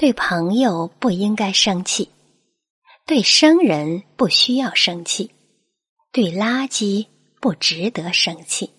对朋友不应该生气对生人不需要生气对垃圾不值得生气。